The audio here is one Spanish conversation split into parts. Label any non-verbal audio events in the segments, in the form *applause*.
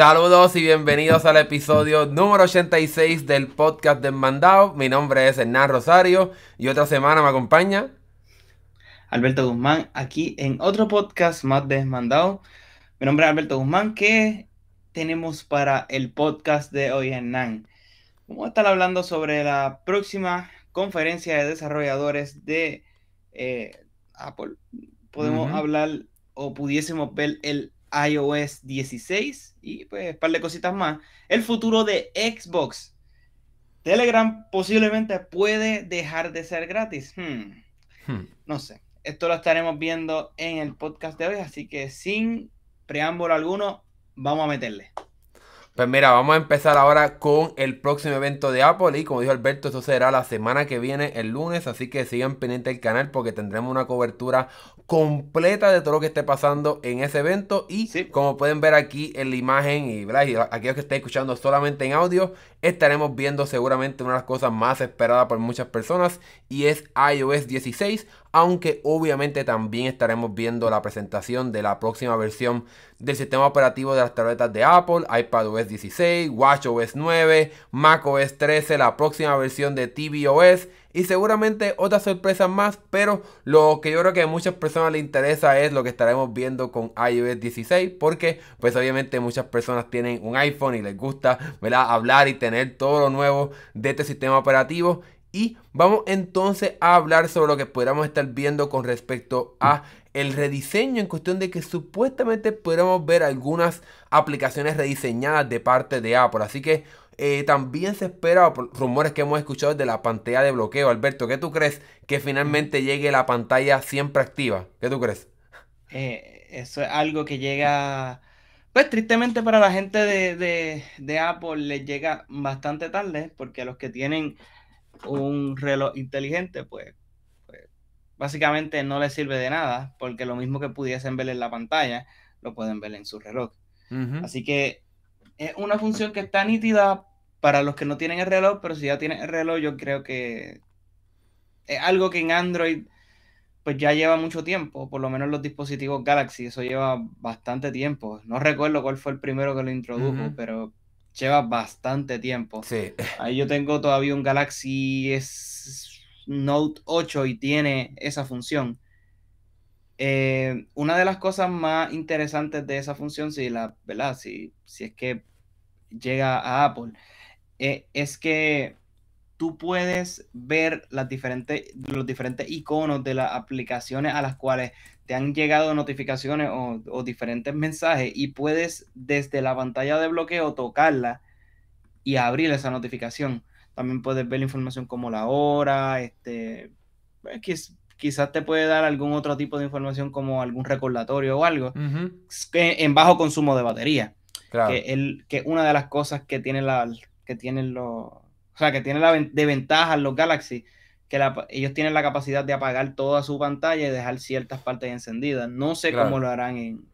Saludos y bienvenidos al episodio número 86 del podcast Desmandado. Mi nombre es Hernán Rosario y otra semana me acompaña Alberto Guzmán aquí en otro podcast más Desmandado. Mi nombre es Alberto Guzmán. ¿Qué tenemos para el podcast de hoy, Hernán? Vamos a estar hablando sobre la próxima conferencia de desarrolladores de eh, Apple. Podemos hablar o pudiésemos ver el iOS 16 y pues un par de cositas más. El futuro de Xbox. Telegram posiblemente puede dejar de ser gratis. Hmm. Hmm. No sé. Esto lo estaremos viendo en el podcast de hoy, así que sin preámbulo alguno, vamos a meterle. Pues mira, vamos a empezar ahora con el próximo evento de Apple y como dijo Alberto, eso será la semana que viene, el lunes, así que sigan pendientes del canal porque tendremos una cobertura completa de todo lo que esté pasando en ese evento y como pueden ver aquí en la imagen y, y aquellos que estén escuchando solamente en audio, estaremos viendo seguramente una de las cosas más esperadas por muchas personas y es iOS 16 aunque obviamente también estaremos viendo la presentación de la próxima versión del sistema operativo de las tabletas de Apple, iPadOS 16, WatchOS 9, macOS 13, la próxima versión de tvOS y seguramente otras sorpresas más, pero lo que yo creo que a muchas personas les interesa es lo que estaremos viendo con iOS 16, porque pues obviamente muchas personas tienen un iPhone y les gusta hablar y tener todo lo nuevo de este sistema operativo y vamos entonces a hablar sobre lo que podríamos estar viendo con respecto a el rediseño en cuestión de que supuestamente podríamos ver algunas aplicaciones rediseñadas de parte de Apple. Así que eh, también se espera rumores que hemos escuchado de la pantalla de bloqueo. Alberto, ¿qué tú crees que finalmente llegue la pantalla siempre activa? ¿Qué tú crees? Eh, eso es algo que llega, pues tristemente para la gente de, de Apple les llega bastante tarde, porque a los que tienen un reloj inteligente, pues, pues, básicamente no les sirve de nada, porque lo mismo que pudiesen ver en la pantalla, lo pueden ver en su reloj. Así que es una función que está nítida para los que no tienen el reloj, pero si ya tienen el reloj, yo creo que es algo que en Android pues ya lleva mucho tiempo, por lo menos los dispositivos Galaxy, eso lleva bastante tiempo. No recuerdo cuál fue el primero que lo introdujo, pero lleva bastante tiempo. Sí. Ahí yo tengo todavía un Galaxy S Note 8 y tiene esa función. Eh, una de las cosas más interesantes de esa función, si, la, ¿verdad? Si, si es que llega a Apple, eh, es que tú puedes ver las diferentes, los diferentes iconos de las aplicaciones a las cuales te han llegado notificaciones o, diferentes mensajes y puedes desde la pantalla de bloqueo tocarla y abrir esa notificación. También puedes ver la información como la hora, este, pues, quizás te puede dar algún otro tipo de información como algún recordatorio o algo en bajo consumo de batería. Que, el, que una de las cosas que tiene la, que tienen los, o sea, que tiene la de ventaja los Galaxy que ellos tienen la capacidad de apagar toda su pantalla y dejar ciertas partes encendidas. No sé cómo lo harán en...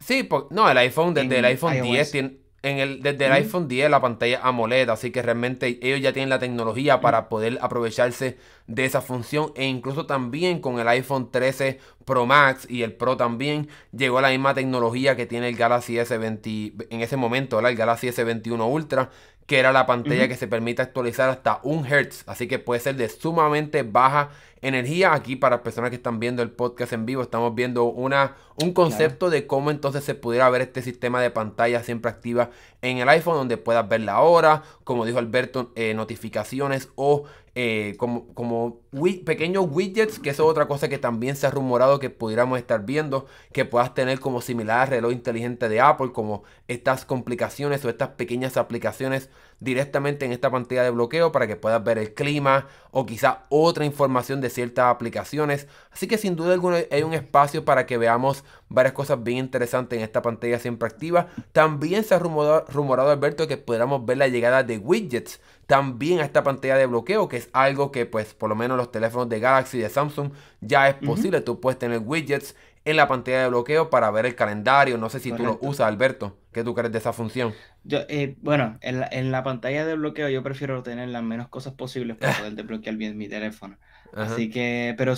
sí, no, el iPhone, desde el iPhone 10 tiene, en el, desde el iPhone 10 la pantalla AMOLED, así que realmente ellos ya tienen la tecnología para poder aprovecharse de esa función e incluso también con el iPhone 13 Pro Max y el Pro también llegó la misma tecnología que tiene el Galaxy S20 en ese momento, el Galaxy S21 Ultra que era la pantalla que se permite actualizar hasta 1 Hz, así que puede ser de sumamente baja energía. Aquí para personas que están viendo el podcast en vivo, estamos viendo una, un concepto de cómo entonces se pudiera ver este sistema de pantalla siempre activa en el iPhone, donde puedas ver la hora, como dijo Alberto, eh, notificaciones o eh, como, como pequeños widgets, que eso es otra cosa que también se ha rumorado que pudiéramos estar viendo, que puedas tener como similar al reloj inteligente de Apple, como estas complicaciones o estas pequeñas aplicaciones directamente en esta pantalla de bloqueo para que puedas ver el clima o quizá otra información de ciertas aplicaciones. Así que sin duda alguna hay un espacio para que veamos varias cosas bien interesantes en esta pantalla siempre activa. También se ha rumorado, rumorado Alberto que podamos ver la llegada de widgets también a esta pantalla de bloqueo, que es algo que pues por lo menos los teléfonos de Galaxy de Samsung ya es posible. Tú puedes tener widgets en la pantalla de bloqueo para ver el calendario. No sé si tú lo usas, Alberto. ¿Qué tú crees de esa función? Yo, eh, bueno, en la, pantalla de bloqueo yo prefiero tener las menos cosas posibles para poder desbloquear bien mi teléfono. Así que, pero,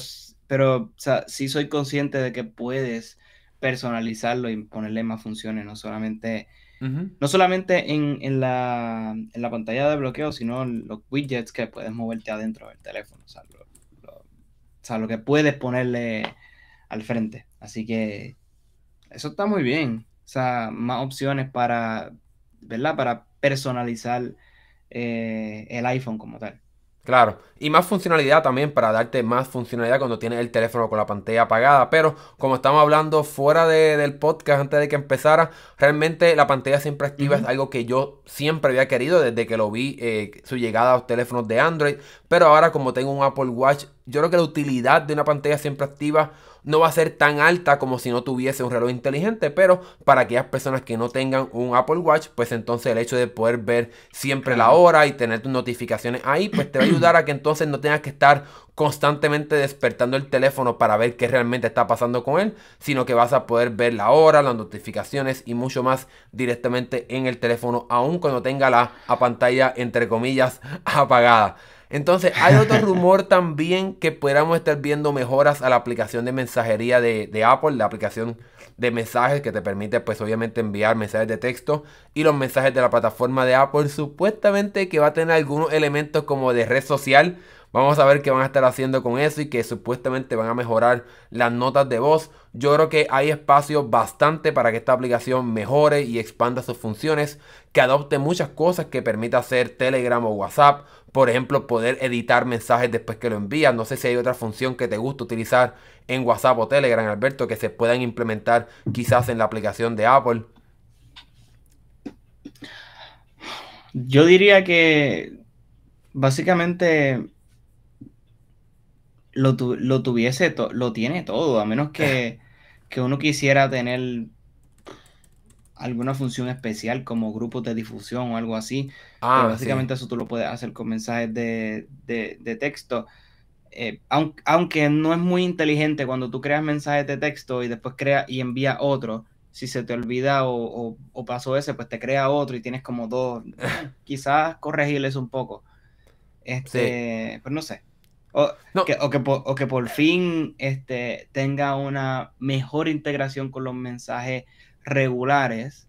pero, o sea, sí soy consciente de que puedes personalizarlo y ponerle más funciones, no solamente, no solamente en, la, pantalla de bloqueo, sino los widgets que puedes moverte adentro del teléfono. O sea, lo, que puedes ponerle al frente. Así que eso está muy bien. O sea, más opciones para, ¿verdad? Para personalizar eh, el iPhone como tal. Claro, y más funcionalidad también para darte más funcionalidad cuando tienes el teléfono con la pantalla apagada. Pero como estamos hablando fuera del podcast antes de que empezara, realmente la pantalla siempre activa es algo que yo siempre había querido desde que lo vi eh, su llegada a los teléfonos de Android. Pero ahora como tengo un Apple Watch, yo creo que la utilidad de una pantalla siempre activa no va a ser tan alta como si no tuviese un reloj inteligente, pero para aquellas personas que no tengan un Apple Watch, pues entonces el hecho de poder ver siempre la hora y tener tus notificaciones ahí, pues te va a *clears throat* ayudar a que entonces no tengas que estar constantemente despertando el teléfono para ver qué realmente está pasando con él, sino que vas a poder ver la hora, las notificaciones y mucho más directamente en el teléfono, aun cuando tenga la pantalla entre comillas *laughs* apagada. Entonces, hay otro *laughs* rumor también que podamos estar viendo mejoras a la aplicación de mensajería de, Apple, la aplicación de mensajes que te permite, pues obviamente, enviar mensajes de texto y los mensajes de la plataforma de Apple. Supuestamente que va a tener algunos elementos como de red social. Vamos a ver qué van a estar haciendo con eso y que supuestamente van a mejorar las notas de voz. Yo creo que hay espacio bastante para que esta aplicación mejore y expanda sus funciones, que adopte muchas cosas que permita hacer Telegram o WhatsApp, por ejemplo, poder editar mensajes después que lo envías. No sé si hay otra función que te gusta utilizar en WhatsApp o Telegram, Alberto, que se puedan implementar quizás en la aplicación de Apple. Yo diría que básicamente lo, tuviese, lo tiene todo, a menos que, *laughs* que uno quisiera tener alguna función especial como grupos de difusión o algo así. Ah, básicamente eso tú lo puedes hacer con mensajes de, texto. Eh, aunque, no es muy inteligente cuando tú creas mensajes de texto y después crea y envía otro. Si se te olvida o, pasó ese, pues te crea otro y tienes como dos. *laughs* quizás corregirles un poco. Este, pues no sé. O, Que, o, que, o, que, por fin este, tenga una mejor integración con los mensajes regulares.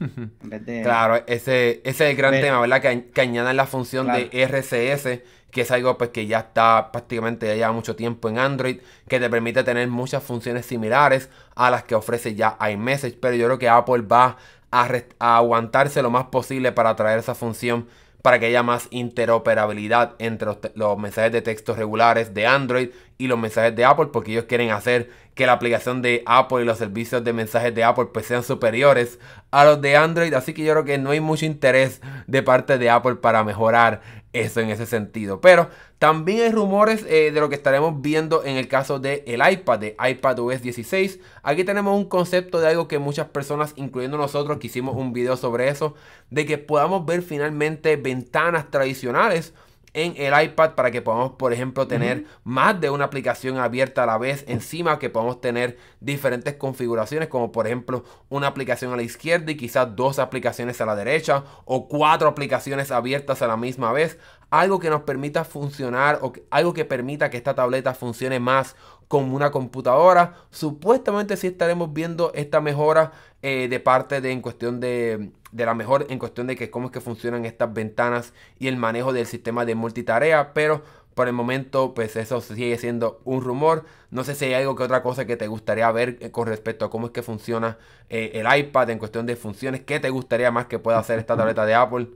*laughs* Claro, ese, ese es el gran tema, ¿verdad? Que, que añadan la función de RCS, que es algo pues que ya está prácticamente ya lleva mucho tiempo en Android, que te permite tener muchas funciones similares a las que ofrece ya iMessage, pero yo creo que Apple va a, a aguantarse lo más posible para traer esa función para que haya más interoperabilidad entre los, mensajes de texto regulares de Android y los mensajes de Apple, porque ellos quieren hacer que la aplicación de Apple y los servicios de mensajes de Apple pues sean superiores a los de Android, así que yo creo que no hay mucho interés de parte de Apple para mejorar eso en ese sentido. Pero también hay rumores eh, de lo que estaremos viendo en el caso del el iPad, de iPadOS 16. Aquí tenemos un concepto de algo que muchas personas, incluyendo nosotros, que hicimos un video sobre eso, de que podamos ver finalmente ventanas tradicionales en el iPad para que podamos, por ejemplo, tener más de una aplicación abierta a la vez encima, que podamos tener diferentes configuraciones, como por ejemplo una aplicación a la izquierda y quizás dos aplicaciones a la derecha o cuatro aplicaciones abiertas a la misma vez. Algo que nos permita funcionar o algo que permita que esta tableta funcione más como una computadora. Supuestamente sí estaremos viendo esta mejora eh, de parte de en cuestión de, de la mejor en cuestión de que cómo es que funcionan estas ventanas y el manejo del sistema de multitarea, pero por el momento pues eso sigue siendo un rumor. No sé si hay algo que otra cosa que te gustaría ver eh, con respecto a cómo es que funciona eh, el iPad en cuestión de funciones. ¿Qué te gustaría más que pueda hacer esta *laughs* tableta de Apple?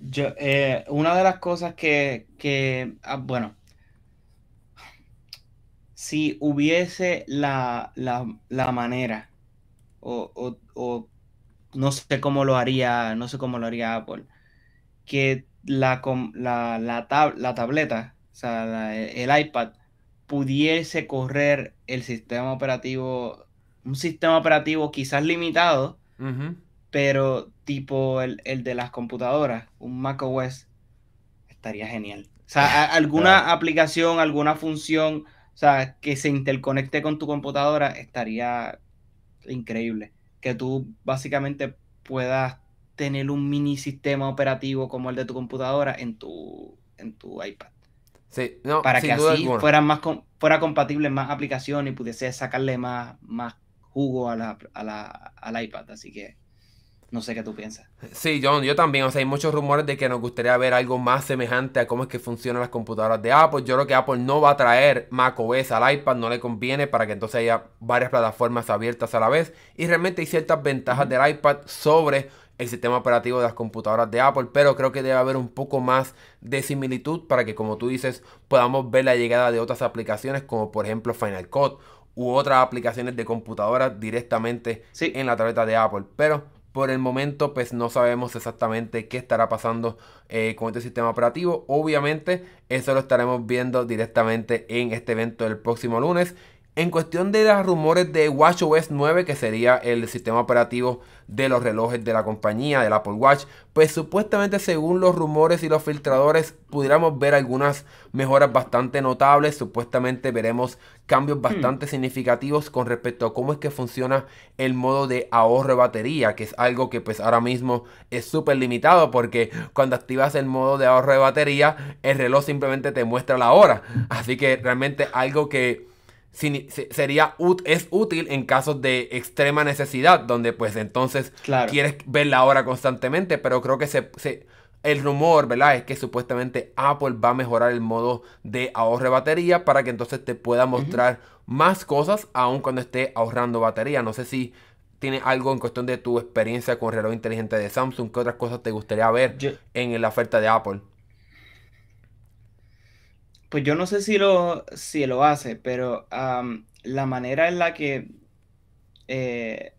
Yo, una de las cosas que, que ah, bueno, si hubiese la, manera, o, no sé cómo lo haría, no sé cómo lo haría Apple, que la, la, la, tableta, o sea, el iPad, pudiese correr el sistema operativo, un sistema operativo quizás limitado, pero tipo el, de las computadoras, un macOS, estaría genial. O sea, alguna aplicación, alguna función o sea, que se interconecte con tu computadora estaría increíble. Que tú básicamente puedas tener un mini sistema operativo como el de tu computadora en tu, en tu iPad. Sí, no, para que así fueran más fuera compatible más aplicaciones y pudiese sacarle más, más jugo a la, a la, al iPad. Así que no sé qué tú piensas. Sí, John, yo también. O sea, hay muchos rumores de que nos gustaría ver algo más semejante a cómo es que funcionan las computadoras de Apple. Yo creo que Apple no va a traer macOS al iPad, no le conviene para que entonces haya varias plataformas abiertas a la vez. Y realmente hay ciertas ventajas del iPad sobre el sistema operativo de las computadoras de Apple, pero creo que debe haber un poco más de similitud para que, como tú dices, podamos ver la llegada de otras aplicaciones como por ejemplo Final Cut u otras aplicaciones de computadoras directamente en la tableta de Apple. Pero por el momento, pues no sabemos exactamente qué estará pasando eh, con este sistema operativo. Obviamente, eso lo estaremos viendo directamente en este evento del próximo lunes. En cuestión de los rumores de WatchOS 9, que sería el sistema operativo de los relojes de la compañía, del Apple Watch, pues supuestamente según los rumores y los filtradores pudiéramos ver algunas mejoras bastante notables, supuestamente veremos cambios hmm. bastante significativos con respecto a cómo es que funciona el modo de ahorro de batería, que es algo que pues ahora mismo es súper limitado porque cuando activas el modo de ahorro de batería, el reloj simplemente te muestra la hora, así que realmente algo que sería es útil en casos de extrema necesidad, donde pues entonces quieres ver la hora constantemente, pero creo que se, el rumor, ¿verdad? Es que supuestamente Apple va a mejorar el modo de ahorro de batería para que entonces te pueda mostrar más cosas aun cuando esté ahorrando batería. No sé si tiene algo en cuestión de tu experiencia con el reloj inteligente de Samsung, ¿qué otras cosas te gustaría ver en la oferta de Apple? Pues yo no sé si lo, si lo hace, pero la manera en la que eh,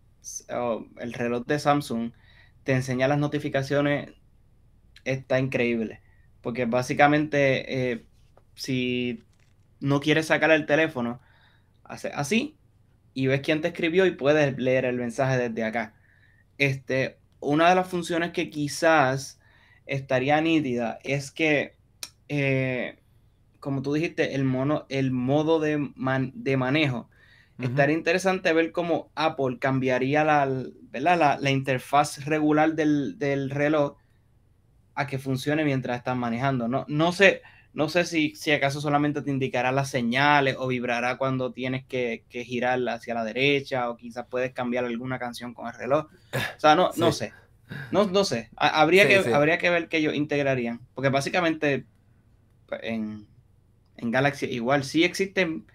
el reloj de Samsung te enseña las notificaciones está increíble. Porque básicamente, eh, si no quieres sacar el teléfono, hace así y ves quién te escribió y puedes leer el mensaje desde acá. Este, una de las funciones que quizás estaría nítida es que eh, como tú dijiste, el, mono, el modo de, de manejo. Estaría interesante ver cómo Apple cambiaría la, ¿verdad? la, interfaz regular del, reloj a que funcione mientras estás manejando. No, no sé, no sé si, si acaso solamente te indicará las señales o vibrará cuando tienes que, que girarla hacia la derecha o quizás puedes cambiar alguna canción con el reloj. O sea, no, *laughs* no sé. No, no sé. Habría, que, habría que ver qué ellos integrarían. Porque básicamente pues, en, en Galaxy igual sí existen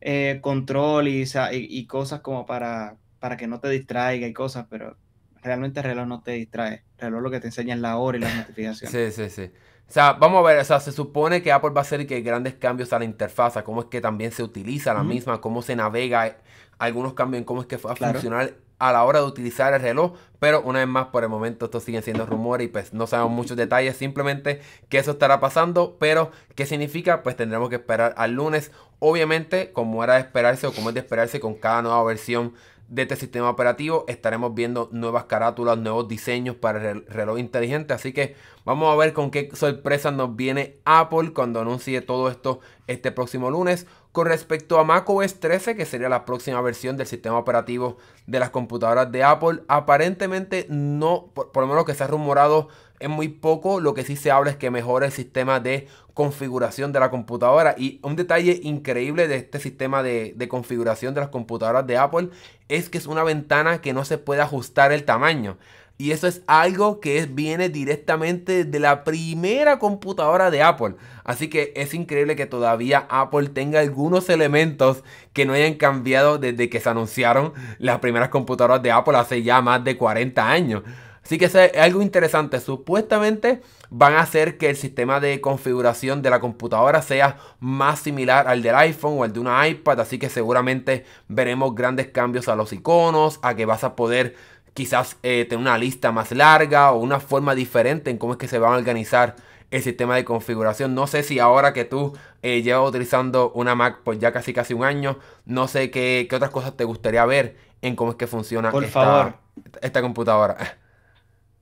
eh, control y, y, cosas como para, para que no te distraiga y cosas, pero realmente el reloj no te distrae. El reloj lo que te enseña es la hora y las *laughs* notificaciones. Sí, sí, sí. O sea, vamos a ver, o sea, se supone que Apple va a hacer que grandes cambios a la interfaz, a cómo es que también se utiliza la misma, cómo se navega, algunos cambios en cómo es que va a funcionar a la hora de utilizar el reloj, pero una vez más por el momento esto siguen siendo rumores y pues no sabemos muchos detalles, simplemente que eso estará pasando, pero ¿qué significa? Pues tendremos que esperar al lunes, obviamente como era de esperarse o como es de esperarse con cada nueva versión de este sistema operativo estaremos viendo nuevas carátulas, nuevos diseños para el reloj inteligente. Así que vamos a ver con qué sorpresa nos viene Apple cuando anuncie todo esto este próximo lunes. Con respecto a macOS 13, que sería la próxima versión del sistema operativo de las computadoras de Apple, aparentemente no, por, lo menos que se ha rumorado es muy poco. Lo que sí se habla es que mejora el sistema de configuración de la computadora. Y un detalle increíble de este sistema de, de, configuración de las computadoras de Apple es que es una ventana que no se puede ajustar el tamaño. Y eso es algo que viene directamente de la primera computadora de Apple. Así que es increíble que todavía Apple tenga algunos elementos que no hayan cambiado desde que se anunciaron las primeras computadoras de Apple hace ya más de 40 años. Así que es algo interesante. Supuestamente van a hacer que el sistema de configuración de la computadora sea más similar al del iPhone o al de una iPad. Así que seguramente veremos grandes cambios a los iconos, a que vas a poder quizás eh, tener una lista más larga o una forma diferente en cómo es que se va a organizar el sistema de configuración. No sé si ahora que tú eh, llevas utilizando una Mac por ya casi casi un año, no sé qué, otras cosas te gustaría ver en cómo es que funciona por esta, favor. esta computadora. *laughs*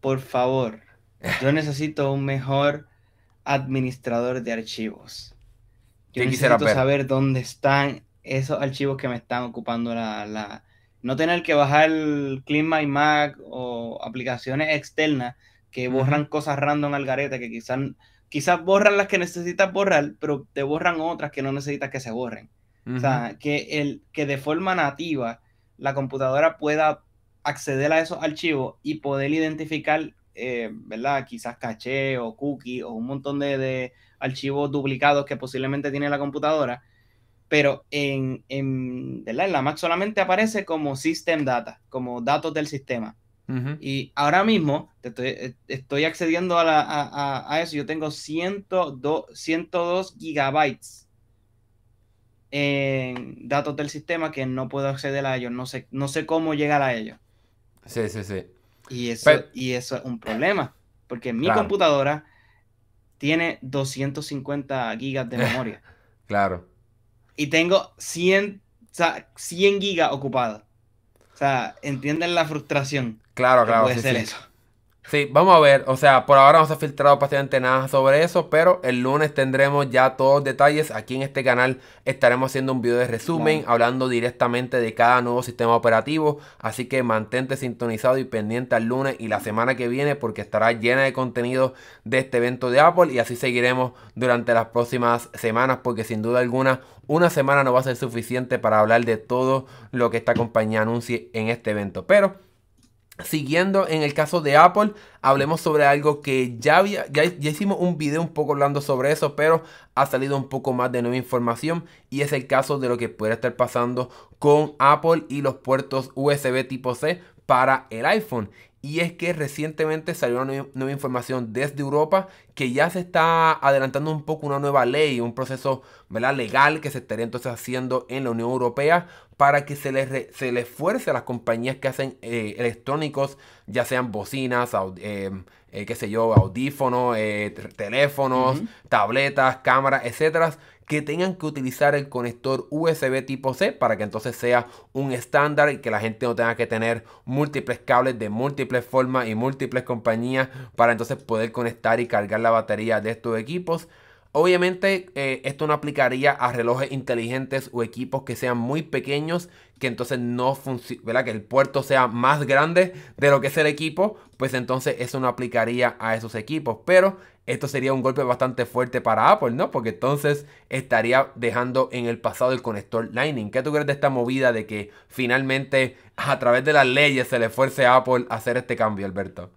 Por favor, *laughs* yo necesito un mejor administrador de archivos. Yo necesito saber dónde están esos archivos que me están ocupando la, no tener que bajar Clean My Mac o aplicaciones externas que borran cosas random al garete que quizás quizás borran las que necesitas borrar, pero te borran otras que no necesitas que se borren. O sea, que, el, que de forma nativa la computadora pueda acceder a esos archivos y poder identificar, eh, ¿verdad? Quizás caché o cookie o un montón de, archivos duplicados que posiblemente tiene la computadora, pero en, en, en la Mac solamente aparece como system data, como datos del sistema. Y ahora mismo estoy, estoy, accediendo a, eso. Yo tengo 102, 102 gigabytes en datos del sistema que no puedo acceder a ellos. No sé, no sé cómo llegar a ellos. Sí, sí, sí. Y eso, y eso es un problema. Porque mi computadora tiene 250 gigas de memoria. *laughs* claro. Y tengo 100, 100 gigas ocupadas. O sea, entienden la frustración. Claro, claro. Puede ser eso. Sí, vamos a ver. O sea, por ahora no se ha filtrado prácticamente nada sobre eso, pero el lunes tendremos ya todos los detalles. Aquí en este canal estaremos haciendo un video de resumen, hablando directamente de cada nuevo sistema operativo. Así que mantente sintonizado y pendiente al lunes y la semana que viene porque estará llena de contenido de este evento de Apple y así seguiremos durante las próximas semanas porque sin duda alguna una semana no va a ser suficiente para hablar de todo lo que esta compañía anuncie en este evento. Pero Siguiendo en el caso de Apple, hablemos sobre algo que ya, había, ya, hicimos un video un poco hablando sobre eso, pero ha salido un poco más de nueva información y es el caso de lo que puede estar pasando con Apple y los puertos USB tipo C para el iPhone. Y es que recientemente salió una nueva información desde Europa que ya se está adelantando un poco una nueva ley, un proceso legal que se estaría entonces haciendo en la Unión Europea para que se les, se les fuerce a las compañías que hacen eh, electrónicos, ya sean bocinas, eh, eh, qué sé yo, audífonos, teléfonos, tabletas, cámaras, etcétera, que tengan que utilizar el conector USB tipo C para que entonces sea un estándar y que la gente no tenga que tener múltiples cables de múltiples formas y múltiples compañías para entonces poder conectar y cargar la batería de estos equipos. Obviamente eh, esto no aplicaría a relojes inteligentes o equipos que sean muy pequeños, que entonces no funciona, que el puerto sea más grande de lo que es el equipo, pues entonces eso no aplicaría a esos equipos. Pero esto sería un golpe bastante fuerte para Apple, ¿no? Porque entonces estaría dejando en el pasado el conector Lightning. ¿Qué tú crees de esta movida de que finalmente a través de las leyes se le fuerce a Apple a hacer este cambio, Alberto?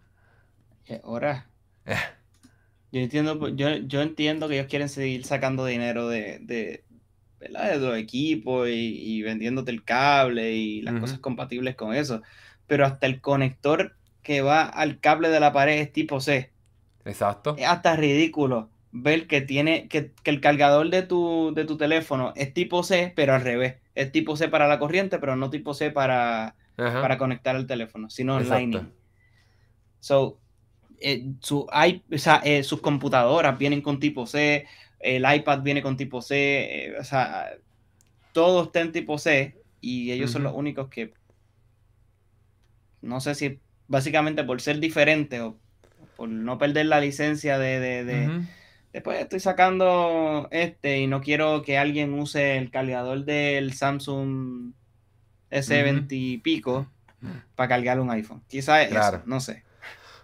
Ahora. Eh. Yo entiendo, yo, yo entiendo que ellos quieren seguir sacando dinero de, de, de los equipos y, vendiéndote el cable y las cosas compatibles con eso. Pero hasta el conector que va al cable de la pared es tipo C. Exacto. Es hasta ridículo ver que tiene que, el cargador de tu, de tu teléfono es tipo C, pero al revés. Es tipo C para la corriente, pero no tipo C para, para conectar el teléfono, sino Lightning. So, eh, su, eh, sus computadoras vienen con tipo C, el iPad viene con tipo C, eh, o sea, todo está en tipo C y ellos son los únicos que, no sé si básicamente por ser diferente o por no perder la licencia de, después estoy sacando este y no quiero que alguien use el cargador del Samsung S20 y pico para cargar un iPhone. Quizás eso, no sé.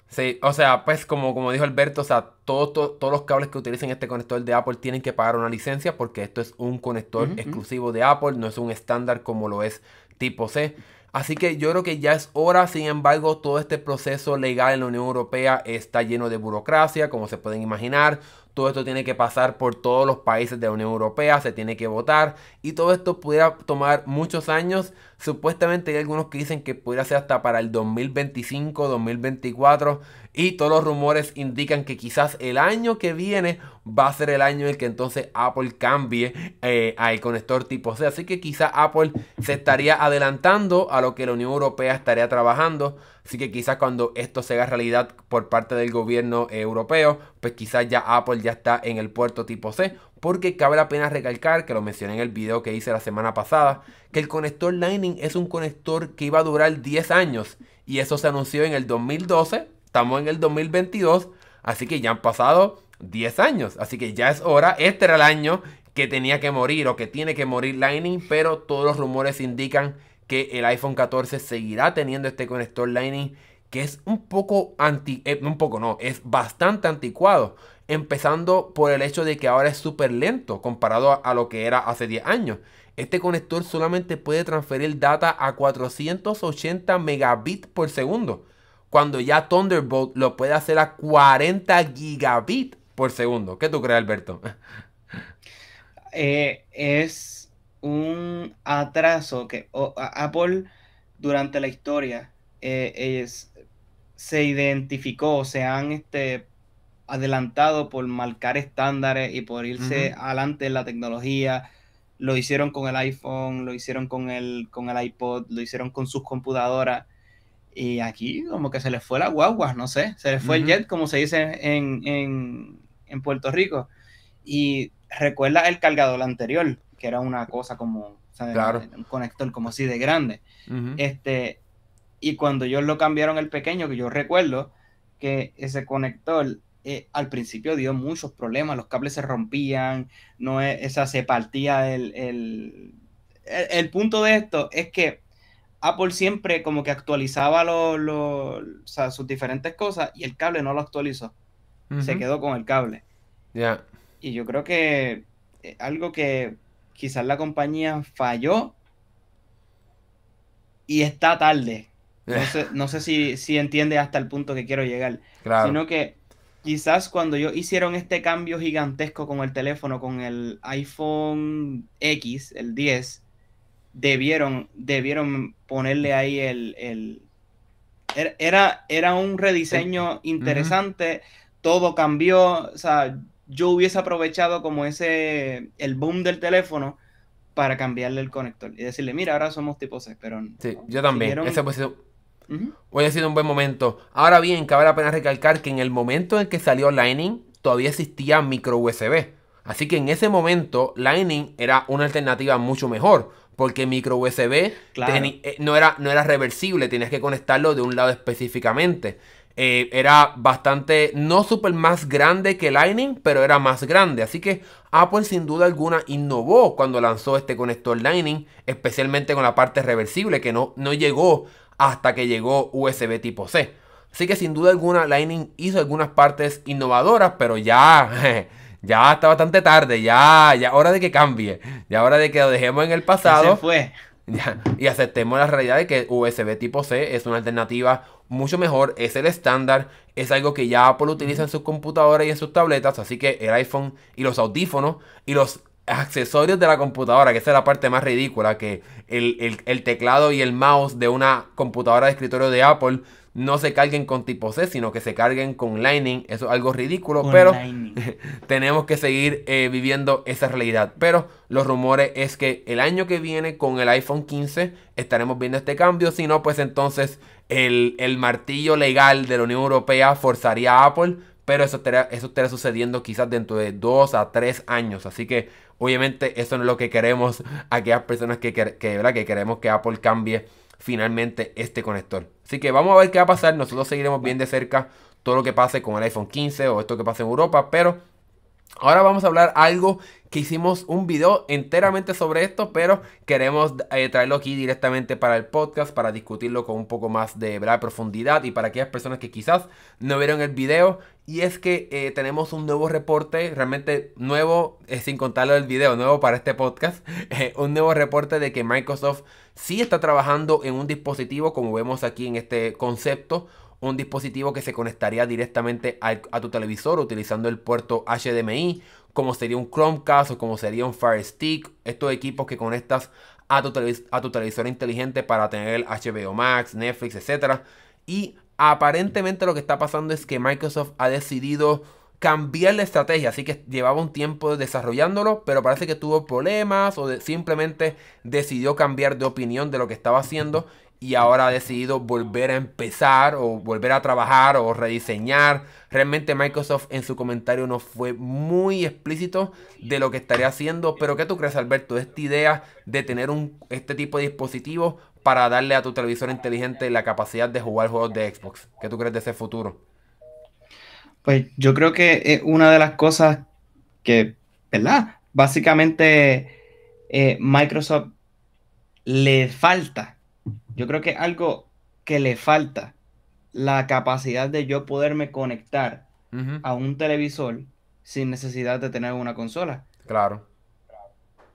Sí, o sea, pues como, como dijo Alberto, o sea, todos los cables que utilicen este conector de Apple tienen que pagar una licencia porque esto es un conector exclusivo de Apple, no es un estándar como lo es tipo C. Así que yo creo que ya es hora, sin embargo, todo este proceso legal en la Unión Europea está lleno de burocracia, como se pueden imaginar. Todo esto tiene que pasar por todos los países de la Unión Europea, se tiene que votar y todo esto pudiera tomar muchos años. Supuestamente hay algunos que dicen que pudiera ser hasta para el 2025, 2024 y todos los rumores indican que quizás el año que viene va a ser el año en el que entonces Apple cambie eh, al conector tipo C. Así que quizás Apple se estaría adelantando a lo que la Unión Europea estaría trabajando. Así que quizás cuando esto se haga realidad por parte del gobierno europeo, pues quizás ya Apple ya está en el puerto tipo C. Porque cabe la pena recalcar, que lo mencioné en el video que hice la semana pasada, que el conector Lightning es un conector que iba a durar 10 años. Y eso se anunció en el 2012 Estamos en el 2022, así que ya han pasado 10 años. Así que ya es hora. Este era el año que tenía que morir o que tiene que morir Lightning, pero todos los rumores indican que el iPhone 14 seguirá teniendo este conector Lightning que es un poco anti, eh, un poco no, es bastante anticuado. Empezando por el hecho de que ahora es súper lento comparado a, lo que era hace 10 años. Este conector solamente puede transferir data a 480 megabits por segundo. Cuando ya Thunderbolt lo puede hacer a 40 gigabits por segundo. ¿Qué tú crees, Alberto? *laughs* Eh, es un atraso que Apple durante la historia eh, es, se identificó, se han este, adelantado por marcar estándares y por irse adelante en la tecnología. Lo hicieron con el iPhone, lo hicieron con el, con el iPod, lo hicieron con sus computadoras. Y aquí como que se les fue la guagua, no sé, se les fue el jet, como se dice en, Puerto Rico. Y recuerda el cargador anterior, que era una cosa como un conector como así de grande. Este, y cuando ellos lo cambiaron el pequeño, que yo recuerdo que ese conector eh, al principio dio muchos problemas, los cables se rompían, no esa se partía el, el, punto de esto es que Apple siempre como que actualizaba sus diferentes cosas y el cable no lo actualizó. Se quedó con el cable. Ya. Y yo creo que eh, algo que quizás la compañía falló y está tarde. No sé, si, si, entiende hasta el punto que quiero llegar. Sino que quizás cuando ellos hicieron este cambio gigantesco con el teléfono, con el iPhone X, el 10, debieron, debieron ponerle ahí el... Er, era, era un rediseño interesante, todo cambió, o sea, yo hubiese aprovechado como ese, el boom del teléfono para cambiarle el conector y decirle, mira, ahora somos tipo C, pero... Sí, yo también. Ese pues, Hoy ha sido un buen momento. Ahora bien, cabe la pena recalcar que en el momento en que salió Lightning, todavía existía micro USB. Así que en ese momento, Lightning era una alternativa mucho mejor. Porque micro USB eh, no, era, no era reversible, tenías que conectarlo de un lado específicamente. Eh, era bastante, no súper más grande que Lightning, pero era más grande. Así que Apple sin duda alguna innovó cuando lanzó este conector Lightning, especialmente con la parte reversible que no, no llegó hasta que llegó USB tipo C. Así que sin duda alguna Lightning hizo algunas partes innovadoras, pero ya, *laughs* ya está bastante tarde, ya, ya hora de que cambie, ya hora de que lo dejemos en el pasado. Se fue. y aceptemos la realidad de que USB tipo C es una alternativa mucho mejor, es el estándar, es algo que ya Apple utiliza en sus computadoras y en sus tabletas, así que el iPhone y los audífonos y los accesorios de la computadora, que esa es la parte más ridícula, que el, teclado y el mouse de una computadora de escritorio de Apple no se carguen con tipo C, sino que se carguen con Lightning. Eso es algo ridículo, pero *laughs* tenemos que seguir eh, viviendo esa realidad. Pero los rumores es que el año que viene con el iPhone 15 estaremos viendo este cambio. Si no, pues entonces el, el martillo legal de la Unión Europea forzaría a Apple. Pero eso estaría, eso estaría sucediendo quizás dentro de dos a tres años. Así que Obviamente eso no es lo que queremos *laughs* aquellas personas que, que, que queremos que Apple cambie finalmente este conector. Así que vamos a ver qué va a pasar. Nosotros seguiremos bien de cerca todo lo que pase con el iPhone 15 o esto que pase en Europa. Pero ahora vamos a hablar algo que hicimos un video enteramente sobre esto, pero queremos eh, traerlo aquí directamente para el podcast, para discutirlo con un poco más de profundidad y para aquellas personas que quizás no vieron el video. Y es que eh, tenemos un nuevo reporte, realmente nuevo, eh, sin contarlo del video, nuevo para este podcast, *laughs* un nuevo reporte de que Microsoft sí está trabajando en un dispositivo, como vemos aquí en este concepto, un dispositivo que se conectaría directamente a, a tu televisor utilizando el puerto HDMI como sería un Chromecast o como sería un Fire Stick, estos equipos que conectas a tu, a tu televisor inteligente para tener HBO Max, Netflix, etc. Y aparentemente lo que está pasando es que Microsoft ha decidido cambiar la estrategia, así que llevaba un tiempo desarrollándolo, pero parece que tuvo problemas o simplemente decidió cambiar de opinión de lo que estaba haciendo y ahora ha decidido volver a empezar o volver a trabajar o rediseñar. Realmente Microsoft en su comentario no fue muy explícito de lo que estaría haciendo, pero ¿qué tú crees Alberto? Esta idea de tener un, este tipo de dispositivo para darle a tu televisor inteligente la capacidad de jugar juegos de Xbox. ¿Qué tú crees de ese futuro? Pues yo creo que es una de las cosas que, ¿verdad? Básicamente eh, Microsoft le falta yo creo que algo que le falta la capacidad de yo poderme conectar a un televisor sin necesidad de tener una consola. Claro.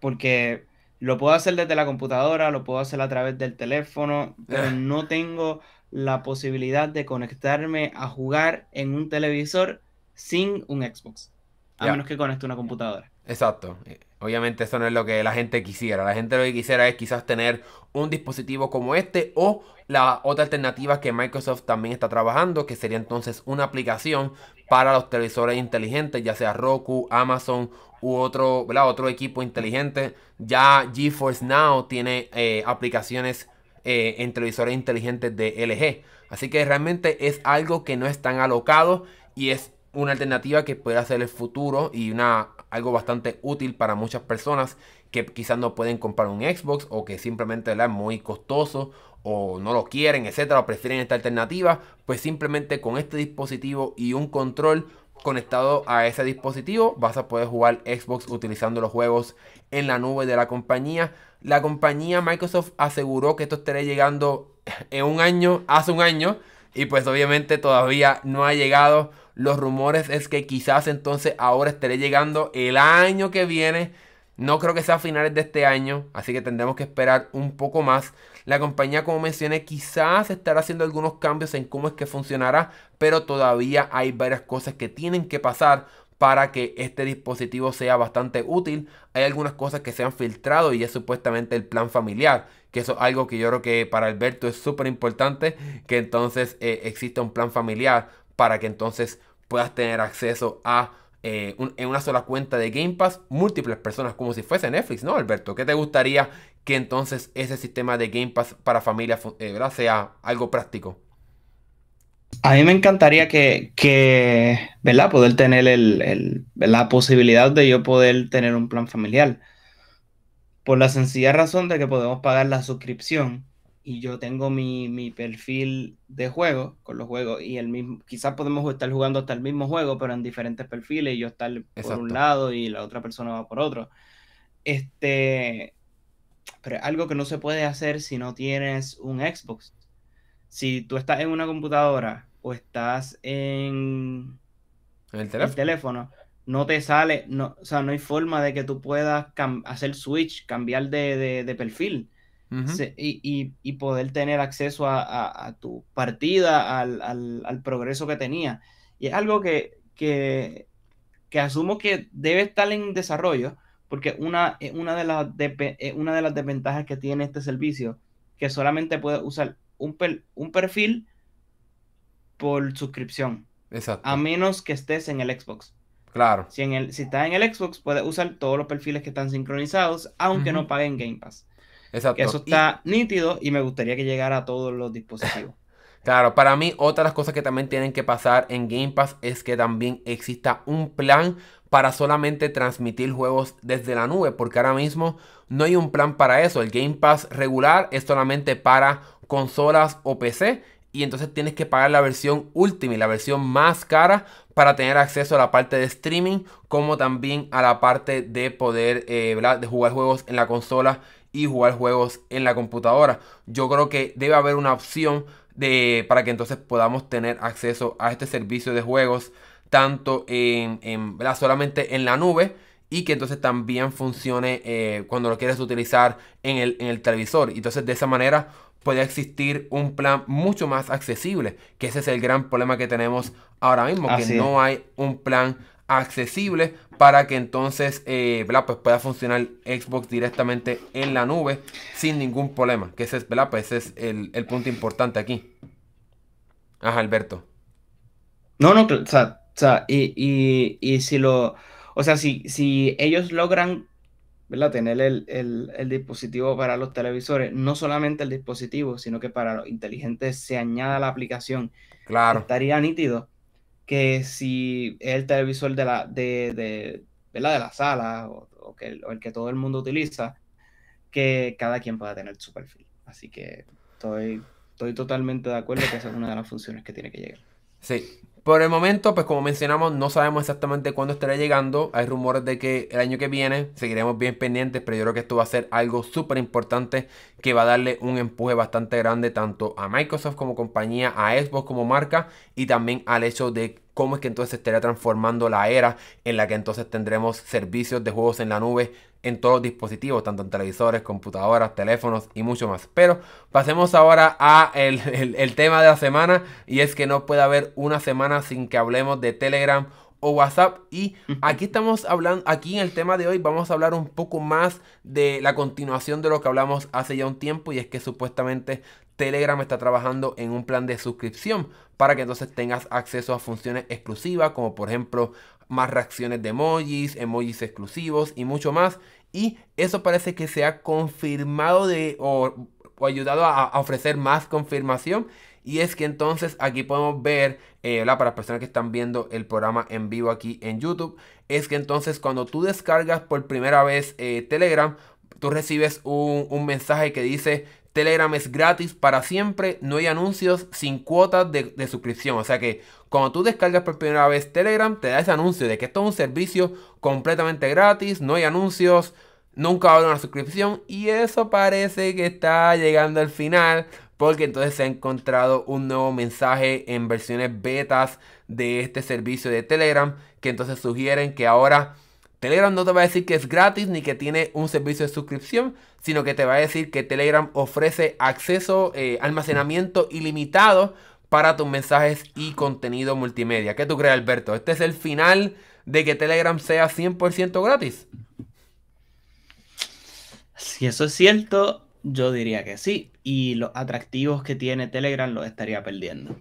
Porque lo puedo hacer desde la computadora, lo puedo hacer a través del teléfono, pero no tengo la posibilidad de conectarme a jugar en un televisor sin un Xbox. A menos que conecte una computadora. Exacto. Obviamente eso no es lo que la gente quisiera. La gente lo que quisiera es quizás tener un dispositivo como este o la otra alternativa que Microsoft también está trabajando, que sería entonces una aplicación para los televisores inteligentes, ya sea Roku, Amazon u otro, otro equipo inteligente. Ya GeForce Now tiene eh, aplicaciones eh, en televisores inteligentes de LG. Así que realmente es algo que no es tan alocado y es una alternativa que puede ser el futuro y una, algo bastante útil para muchas personas que quizás no pueden comprar un Xbox o que simplemente es muy costoso o no lo quieren, etcétera, o prefieren esta alternativa, pues simplemente con este dispositivo y un control conectado a ese dispositivo vas a poder jugar Xbox utilizando los juegos en la nube de la compañía. La compañía Microsoft aseguró que esto estaría llegando en un año, hace un año, y pues obviamente todavía no ha llegado. Los rumores es que quizás entonces ahora estaré llegando el año que viene. No creo que sea a finales de este año, así que tendremos que esperar un poco más. La compañía, como mencioné, quizás estará haciendo algunos cambios en cómo es que funcionará, pero todavía hay varias cosas que tienen que pasar para que este dispositivo sea bastante útil. Hay algunas cosas que se han filtrado y es supuestamente el plan familiar, que eso es algo que yo creo que para Alberto es súper importante, que entonces eh, exista un plan familiar para que entonces puedas tener acceso a eh, en una sola cuenta de Game Pass múltiples personas, como si fuese Netflix, ¿no, Alberto? ¿Qué te gustaría que entonces ese sistema de Game Pass para familia eh, sea algo práctico? A mí me encantaría que, que ¿verdad? Poder tener el, la posibilidad de yo poder tener un plan familiar. Por la sencilla razón de que podemos pagar la suscripción y yo tengo mi, perfil de juego con los juegos y el mismo, quizás podemos estar jugando hasta el mismo juego, pero en diferentes perfiles y yo estar por un lado y la otra persona va por otro. Este, pero es algo que no se puede hacer si no tienes un Xbox. Si tú estás en una computadora o estás en, el teléfono? no te sale, no, o sea, no hay forma de que tú puedas hacer switch, cambiar de perfil y, poder tener acceso a, tu partida, al, progreso que tenía. Y es algo que, que, asumo que debe estar en desarrollo, porque una, una, de las una de las desventajas que tiene este servicio, que solamente puede usar un, un perfil por suscripción. Exacto. A menos que estés en el Xbox. Claro. Si, en el, si estás en el Xbox, puedes usar todos los perfiles que están sincronizados, aunque no paguen Game Pass. Exacto. eso está nítido y me gustaría que llegara a todos los dispositivos. *laughs* Claro, para mí otra de las cosas que también tienen que pasar en Game Pass es que también exista un plan para solamente transmitir juegos desde la nube, porque ahora mismo no hay un plan para eso. El Game Pass regular es solamente para consolas o PC y entonces tienes que pagar la versión última y la versión más cara para tener acceso a la parte de streaming como también a la parte de poder eh, de jugar juegos en la consola y jugar juegos en la computadora. Yo creo que debe haber una opción de, para que entonces podamos tener acceso a este servicio de juegos tanto en, en solamente en la nube y que entonces también funcione eh, cuando lo quieres utilizar en el, en el televisor. Entonces de esa manera puede existir un plan mucho más accesible, que ese es el gran problema que tenemos ahora mismo, que no hay un plan accesible para que entonces eh, pues pueda funcionar Xbox directamente en la nube sin ningún problema. Que ese es, Pues ese es el, punto importante aquí. Ajá, Alberto. No, no, o sea, y, si lo, o sea, si, si ellos logran, ¿verdad? Tener el, el, dispositivo para los televisores, no solamente el dispositivo, sino que para los inteligentes se añada la aplicación. Claro. Estaría nítido que si es el televisor de la, de, de, de la sala o, que, el que todo el mundo utiliza, que cada quien pueda tener su perfil. Así que estoy, estoy totalmente de acuerdo que esa es una de las funciones que tiene que llegar. Sí, Por el momento, pues como mencionamos, no sabemos exactamente cuándo estará llegando. Hay rumores de que el año que viene seguiremos bien pendientes, pero yo creo que esto va a ser algo súper importante que va a darle un empuje bastante grande tanto a Microsoft como compañía, a Xbox como marca y también al hecho de cómo es que entonces estaría transformando la era en la que entonces tendremos servicios de juegos en la nube en todos los dispositivos, tanto en televisores, computadoras, teléfonos y mucho más. Pero pasemos ahora a el, *laughs* el, tema de la semana y es que no puede haber una semana sin que hablemos de Telegram o WhatsApp y aquí estamos hablando aquí en el tema de hoy vamos a hablar un poco más de la continuación de lo que hablamos hace ya un tiempo y es que supuestamente Telegram está trabajando en un plan de suscripción para que entonces tengas acceso a funciones exclusivas como por ejemplo más reacciones de emojis, emojis exclusivos y mucho más. Y eso parece que se ha confirmado de, o, ayudado a, ofrecer más confirmación. Y es que entonces aquí podemos ver, eh, para las personas que están viendo el programa en vivo aquí en YouTube, es que entonces cuando tú descargas por primera vez eh, Telegram, tú recibes un, un mensaje que dice Telegram es gratis para siempre, no hay anuncios sin cuotas de, suscripción. O sea que cuando tú descargas por primera vez Telegram, te da ese anuncio de que esto es un servicio completamente gratis, no hay anuncios, nunca haber una suscripción. Y eso parece que está llegando al final, porque entonces se ha encontrado un nuevo mensaje en versiones betas de este servicio de Telegram, que entonces sugieren que ahora Telegram no te va a decir que es gratis ni que tiene un servicio de suscripción, sino que te va a decir que Telegram ofrece acceso, eh, almacenamiento ilimitado para tus mensajes y contenido multimedia. ¿Qué tú crees, Alberto? ¿Este es el final de que Telegram sea 100% gratis? Si eso es cierto, yo diría que sí. Y los atractivos que tiene Telegram los estaría perdiendo.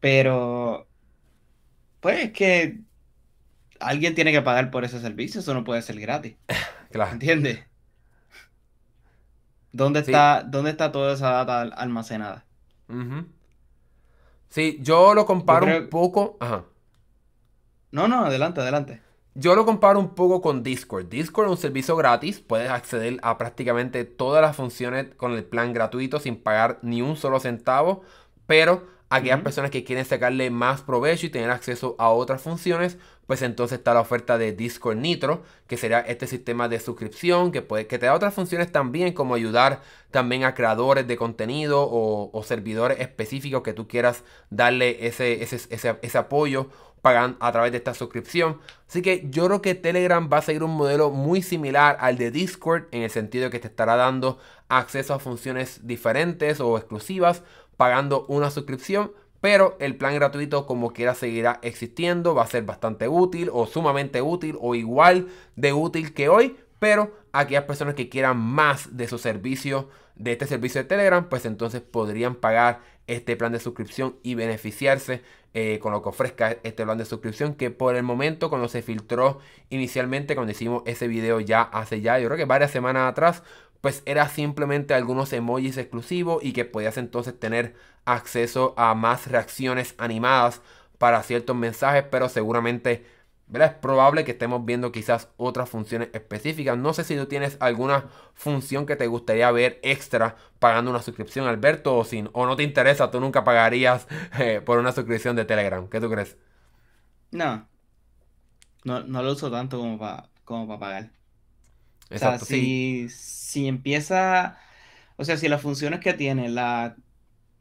Pero, pues es que alguien tiene que pagar por ese servicio, eso no puede ser gratis. *laughs* claro. ¿Entiendes? ¿Dónde, está, ¿Dónde está toda esa data almacenada? Sí, yo lo comparo un poco. Ajá. No, no, adelante, adelante. Yo lo comparo un poco con Discord. Discord es un servicio gratis, puedes acceder a prácticamente todas las funciones con el plan gratuito sin pagar ni un solo centavo, pero aquellas personas que quieren sacarle más provecho y tener acceso a otras funciones, pues entonces está la oferta de Discord Nitro, que será este sistema de suscripción que, puede, que te da otras funciones también, como ayudar también a creadores de contenido o, servidores específicos que tú quieras darle ese, ese, ese, apoyo pagan a través de esta suscripción. Así que yo creo que Telegram va a seguir un modelo muy similar al de Discord en el sentido de que te estará dando acceso a funciones diferentes o exclusivas pagando una suscripción pero el plan gratuito como quiera seguirá existiendo, va a ser bastante útil o sumamente útil o igual de útil que hoy, pero aquellas personas que quieran más de su servicio, de este servicio de Telegram, pues entonces podrían pagar este plan de suscripción y beneficiarse eh, con lo que ofrezca este plan de suscripción que por el momento cuando se filtró inicialmente cuando hicimos ese video ya hace ya yo creo que varias semanas atrás pues era simplemente algunos emojis exclusivos y que podías entonces tener acceso a más reacciones animadas para ciertos mensajes, pero seguramente ¿verdad? es probable que estemos viendo quizás otras funciones específicas. No sé si tú tienes alguna función que te gustaría ver extra pagando una suscripción, Alberto, o, sin, o no te interesa, tú nunca pagarías *laughs* eh, por una suscripción de Telegram. ¿Qué tú crees? No, no, no lo uso tanto como para como para pagar. Exacto, o sea, si, si empieza, o sea, si las funciones que tiene la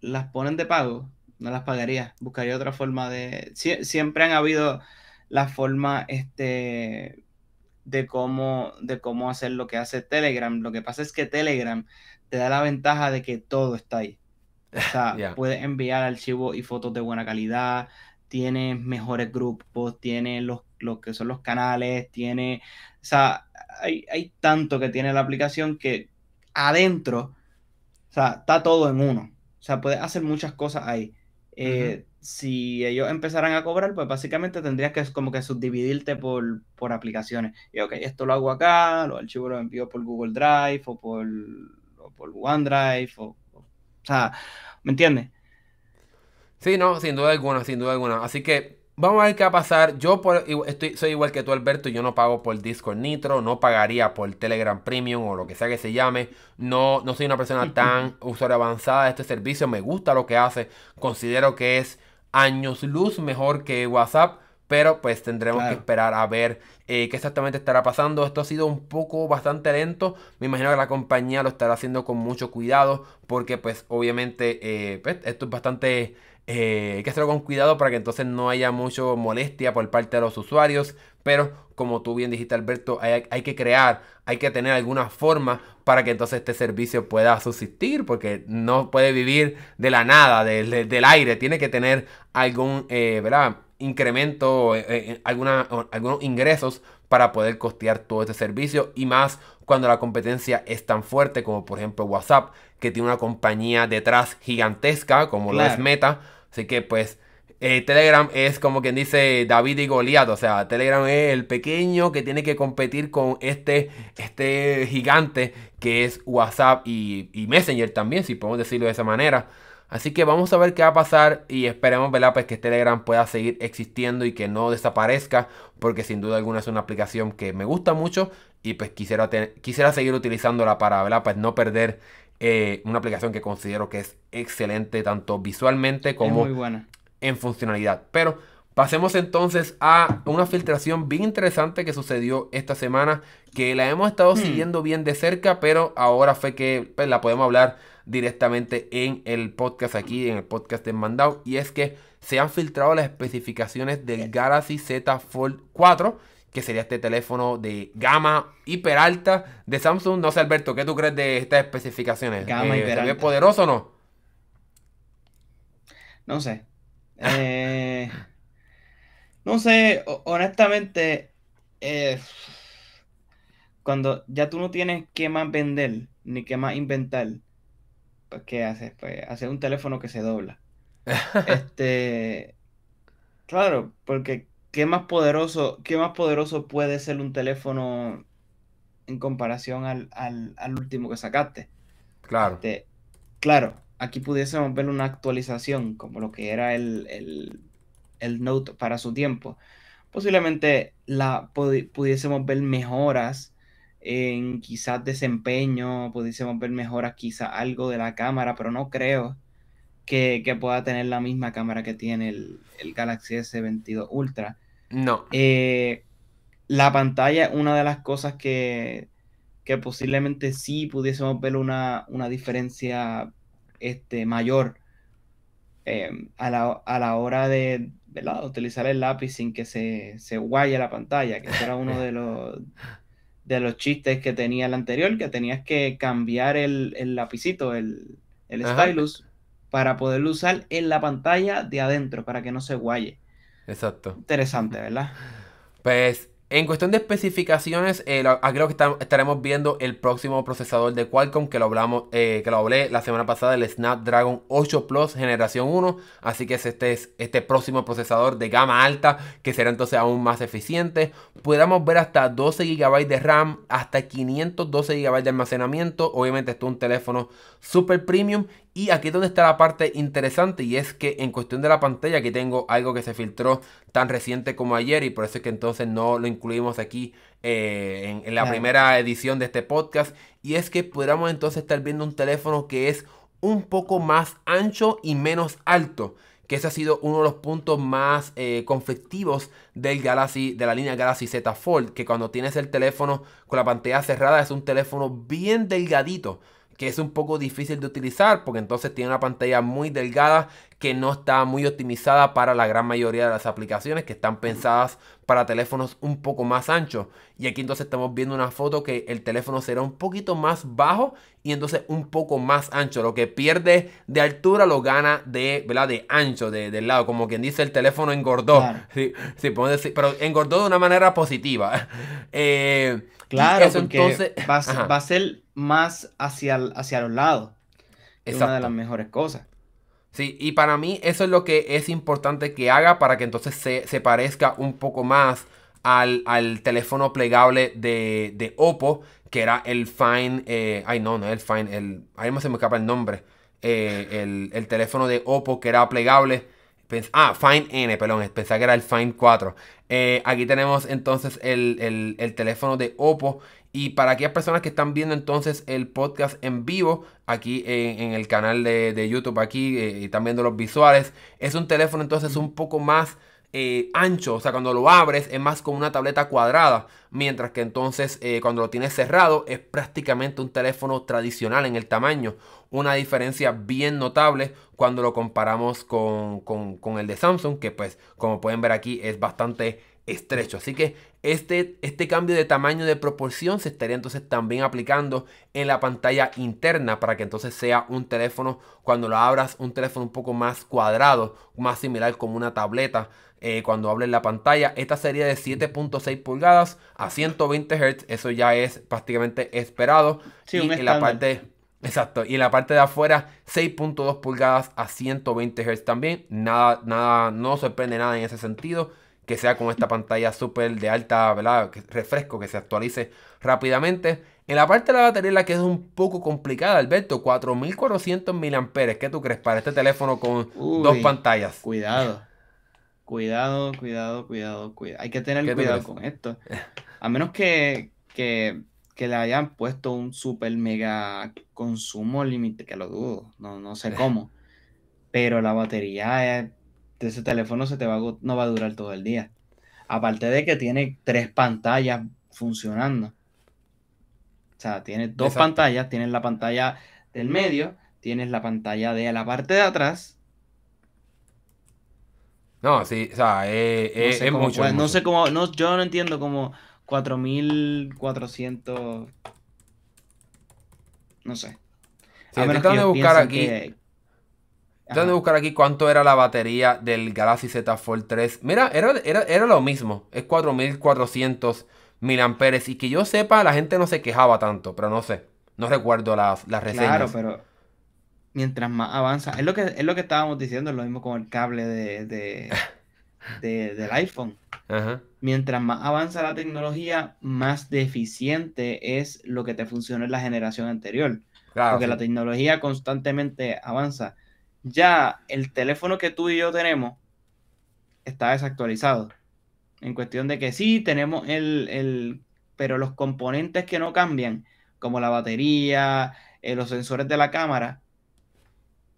las ponen de pago, no las pagaría. Buscaría otra forma de. siempre han habido la forma este, de, cómo, de cómo hacer lo que hace Telegram. Lo que pasa es que Telegram te da la ventaja de que todo está ahí. O *laughs* sea, puedes enviar archivos y fotos de buena calidad, tiene mejores grupos, tiene los, que son los canales, tiene. O sea, hay, hay tanto que tiene la aplicación que adentro, o sea, está todo en uno. O sea, puedes hacer muchas cosas ahí. Eh, si ellos empezaran a cobrar, pues básicamente tendrías que como que subdividirte por, por aplicaciones. Y ok, esto lo hago acá, los archivos los envío por Google Drive o por, por OneDrive. O, o, sea, ¿me entiendes? Sí, no, sin duda alguna, sin duda alguna. Así que Vamos a ver qué va a pasar. Yo estoy, soy igual que tú, Alberto. Yo no pago por Discord Nitro. No pagaría por Telegram Premium o lo que sea que se llame. No, no soy una persona tan usuario avanzada de este servicio. Me gusta lo que hace. Considero que es años luz mejor que WhatsApp. Pero pues tendremos que esperar a ver eh, qué exactamente estará pasando. Esto ha sido un poco bastante lento. Me imagino que la compañía lo estará haciendo con mucho cuidado. Porque pues obviamente eh, pues, esto es bastante... Eh, hay que hacerlo con cuidado para que entonces no haya mucho molestia por parte de los usuarios. Pero como tú bien dijiste Alberto, hay, que crear, hay que tener alguna forma para que entonces este servicio pueda subsistir. Porque no puede vivir de la nada, del aire. Tiene que tener algún, ¿verdad? incremento, eh, eh, alguna, algunos ingresos para poder costear todo este servicio y más cuando la competencia es tan fuerte como por ejemplo WhatsApp que tiene una compañía detrás gigantesca como la es Meta así que pues eh, Telegram es como quien dice David y Goliat o sea Telegram es el pequeño que tiene que competir con este, este gigante que es WhatsApp y, y Messenger también si podemos decirlo de esa manera Así que vamos a ver qué va a pasar y esperemos ¿verdad? Pues que Telegram pueda seguir existiendo y que no desaparezca porque sin duda alguna es una aplicación que me gusta mucho y pues quisiera, quisiera seguir utilizándola para ¿verdad? Pues no perder eh, una aplicación que considero que es excelente tanto visualmente como en funcionalidad. Pero pasemos entonces a una filtración bien interesante que sucedió esta semana que la hemos estado hmm. siguiendo bien de cerca pero ahora fue que pues, la podemos hablar directamente en el podcast aquí, en el podcast de Mandao. Y es que se han filtrado las especificaciones del Galaxy Z Fold 4, que sería este teléfono de gama hiper alta de Samsung. No sé, Alberto, ¿qué tú crees de estas especificaciones? Gama eh, ¿Se ve poderoso o no? No sé. Eh, *laughs* no sé, honestamente, eh, cuando ya tú no tienes qué más vender ni qué más inventar, pues, ¿qué haces? Pues hacer un teléfono que se dobla. *laughs* este, claro, porque ¿qué más poderoso, qué más poderoso puede ser un teléfono en comparación al, último que sacaste? Claro. Este, claro, aquí pudiésemos ver una actualización como lo que era el, el, Note para su tiempo. Posiblemente la pudiésemos ver mejoras en quizás desempeño, pudiésemos ver mejoras quizás algo de la cámara, pero no creo que, pueda tener la misma cámara que tiene el, Galaxy S22 Ultra. No. Eh, la pantalla, una de las cosas que, posiblemente sí pudiésemos ver una, diferencia este, mayor em, a, la, hora de utilizar el lápiz sin que se, se guaye la pantalla, que era uno de los de los chistes que tenía el anterior, que tenías que cambiar el, el lapicito, el, el stylus, para poderlo usar en la pantalla de adentro, para que no se guaye. Exacto. Interesante, ¿verdad? Pues en cuestión de especificaciones, eh, creo que estaremos viendo el próximo procesador de Qualcomm que lo hablamos, eh, que lo hablé la semana pasada, el Snapdragon 8 Plus generación 1. Así que este es este próximo procesador de gama alta que será entonces aún más eficiente. Podríamos ver hasta 12 GB de RAM, hasta 512 GB de almacenamiento. Obviamente esto es un teléfono super premium y aquí es donde está la parte interesante y es que en cuestión de la pantalla aquí tengo algo que se filtró tan reciente como ayer y por eso es que entonces no lo incluimos aquí eh, en, la primera edición de este podcast. Y es que podríamos entonces estar viendo un teléfono que es un poco más ancho y menos alto que ese ha sido uno de los puntos más eh, conflictivos del Galaxy, de la línea Galaxy Z Fold, que cuando tienes el teléfono con la pantalla cerrada es un teléfono bien delgadito que es un poco difícil de utilizar porque entonces tiene una pantalla muy delgada que no está muy optimizada para la gran mayoría de las aplicaciones que están pensadas para teléfonos un poco más anchos. Y aquí entonces estamos viendo una foto que el teléfono será un poquito más bajo y entonces un poco más ancho. Lo que pierde de altura lo gana de, ¿verdad? de ancho, de, del lado. Como quien dice, el teléfono engordó. *laughs* Sí, sí, podemos decir, pero engordó de una manera positiva. *laughs* Eh, claro, eso entonces va, a ser más hacia, hacia los lados. Es una de las mejores cosas. Sí, y para mí eso es lo que es importante que haga para que entonces se, parezca un poco más al, teléfono plegable de, de, Oppo, que era el Fine, eh, ay no, no es el Fine, el, ahí me se me escapa el nombre, eh, el, teléfono de Oppo que era plegable. Ah, Fine N, perdón, pensaba que era el Fine 4. Eh, aquí tenemos entonces el, el, teléfono de Oppo Y para aquellas personas que están viendo entonces el podcast en vivo, aquí en, el canal de, YouTube, aquí, eh, y están viendo los visuales, es un teléfono entonces un poco más eh, ancho, o sea, cuando lo abres es más como una tableta cuadrada, mientras que entonces eh, cuando lo tienes cerrado es prácticamente un teléfono tradicional en el tamaño. Una diferencia bien notable cuando lo comparamos con, con el de Samsung, que pues como pueden ver aquí es bastante estrecho. Así que este, este cambio de tamaño de proporción se estaría entonces también aplicando en la pantalla interna para que entonces sea un teléfono, cuando lo abras, un teléfono un poco más cuadrado, más similar como una tableta. Eh, cuando hables la pantalla, esta sería de 7.6 pulgadas a 120 Hz, eso ya es prácticamente esperado. y en la parte Exacto, y en la parte de afuera 6.2 pulgadas a 120 Hz también. Nada, nada, no sorprende nada en ese sentido que sea con esta pantalla súper de alta, ¿verdad? refresco, que se actualice rápidamente. En la parte de la batería la que es un poco complicada, Alberto, 4400 mAh. ¿Qué tú crees para este teléfono con dos pantallas? Cuidado. Cuidado, cuidado, cuidado, cuidado. Hay que tener cuidado con esto. *laughs* A menos que, que, le hayan puesto un super mega consumo límite, que lo dudo, no, no sé *laughs* cómo. Pero la batería es ese teléfono se te va no va a durar todo el día. Aparte de que tiene tres pantallas funcionando. O sea, tiene dos pantallas, tienes la pantalla del medio, tienes la pantalla de la parte de atrás. No, sí, o sea, es, mucho, No sé cómo, no, yo no entiendo como 4400. No sé. Sí, a menos que buscar aquí. De buscar aquí cuánto era la batería del Galaxy Z Fold 3. Mira, era, era, lo mismo. Es 4400 mAh. Y que yo sepa, la gente no se quejaba tanto. Pero no sé. No recuerdo las, las reseñas. Claro, pero mientras más avanza. Es lo que, es lo que estábamos diciendo. lo mismo con el cable de, *laughs* del iPhone. Mientras más avanza la tecnología, más deficiente es lo que te funcionó en la generación anterior. Porque la tecnología constantemente avanza ya el teléfono que tú y yo tenemos está desactualizado. En cuestión de que sí, tenemos el, pero los componentes que no cambian, como la batería, eh, los sensores de la cámara,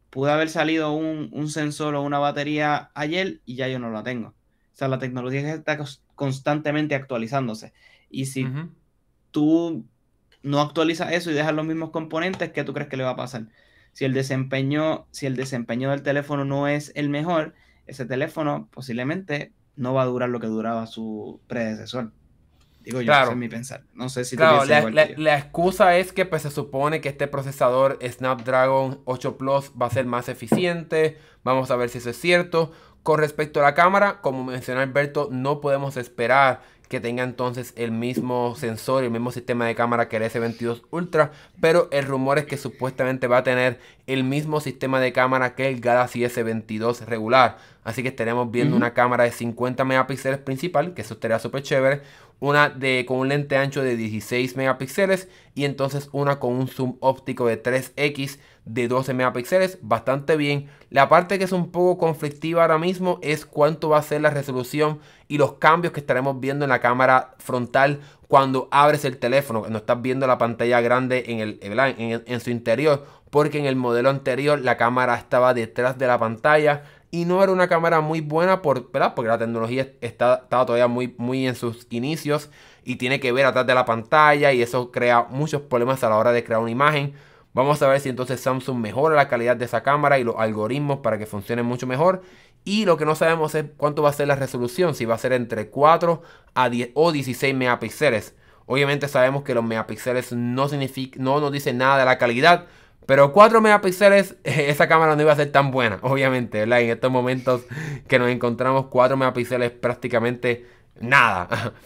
pudo haber salido un, sensor o una batería ayer y ya yo no la tengo. O sea, la tecnología está constantemente actualizándose. Y si tú no actualizas eso y dejas los mismos componentes, ¿qué tú crees que le va a pasar? Si el desempeño, si el desempeño del teléfono no es el mejor, ese teléfono posiblemente no va a durar lo que duraba su predecesor. Digo yo, claro. es mi pensar. No sé si claro, la, la, excusa es que pues, se supone que este procesador Snapdragon 8 Plus va a ser más eficiente. Vamos a ver si eso es cierto. Con respecto a la cámara, como mencionó Alberto, no podemos esperar que tenga entonces el mismo sensor y el mismo sistema de cámara que el S22 Ultra, pero el rumor es que supuestamente va a tener el mismo sistema de cámara que el Galaxy S22 regular. Así que estaremos viendo una cámara de 50 megapíxeles principal, que eso estaría súper chévere, una de, con un lente ancho de 16 megapíxeles y entonces una con un zoom óptico de 3x de 12 megapíxeles, bastante bien. La parte que es un poco conflictiva ahora mismo es cuánto va a ser la resolución y los cambios que estaremos viendo en la cámara frontal cuando abres el teléfono, no estás viendo la pantalla grande en, el, en, en su interior, porque en el modelo anterior la cámara estaba detrás de la pantalla y no era una cámara muy buena por, porque la tecnología está, estaba todavía muy, muy en sus inicios y tiene que ver atrás de la pantalla y eso crea muchos problemas a la hora de crear una imagen. Vamos a ver si entonces Samsung mejora la calidad de esa cámara y los algoritmos para que funcione mucho mejor. Y lo que no sabemos es cuánto va a ser la resolución, si va a ser entre 4 a 10 o 16 megapíxeles. Obviamente sabemos que los megapíxeles no, no nos dicen nada de la calidad, pero 4 megapíxeles, *laughs* esa cámara no iba a ser tan buena, *laughs* obviamente, ¿verdad? En estos momentos que nos encontramos 4 megapíxeles prácticamente nada. *laughs*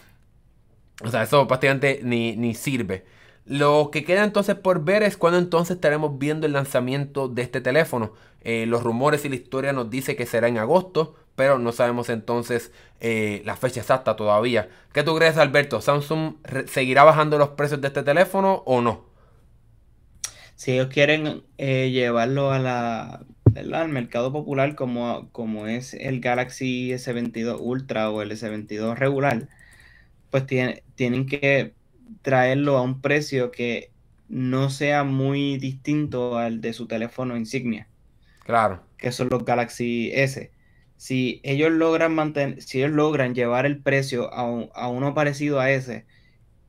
O sea, eso prácticamente ni, ni sirve. Lo que queda entonces por ver es cuándo entonces estaremos viendo el lanzamiento de este teléfono. Eh, los rumores y la historia nos dice que será en agosto, pero no sabemos entonces eh, la fecha exacta todavía. ¿Qué tú crees, Alberto? ¿Samsung seguirá bajando los precios de este teléfono o no? Si ellos quieren eh, llevarlo a la, al mercado popular como, como es el Galaxy S22 Ultra o el S22 regular, pues tienen que traerlo a un precio que no sea muy distinto al de su teléfono insignia. Claro. Que son los Galaxy S. Si ellos logran mantener, si ellos logran llevar el precio a, uno parecido a ese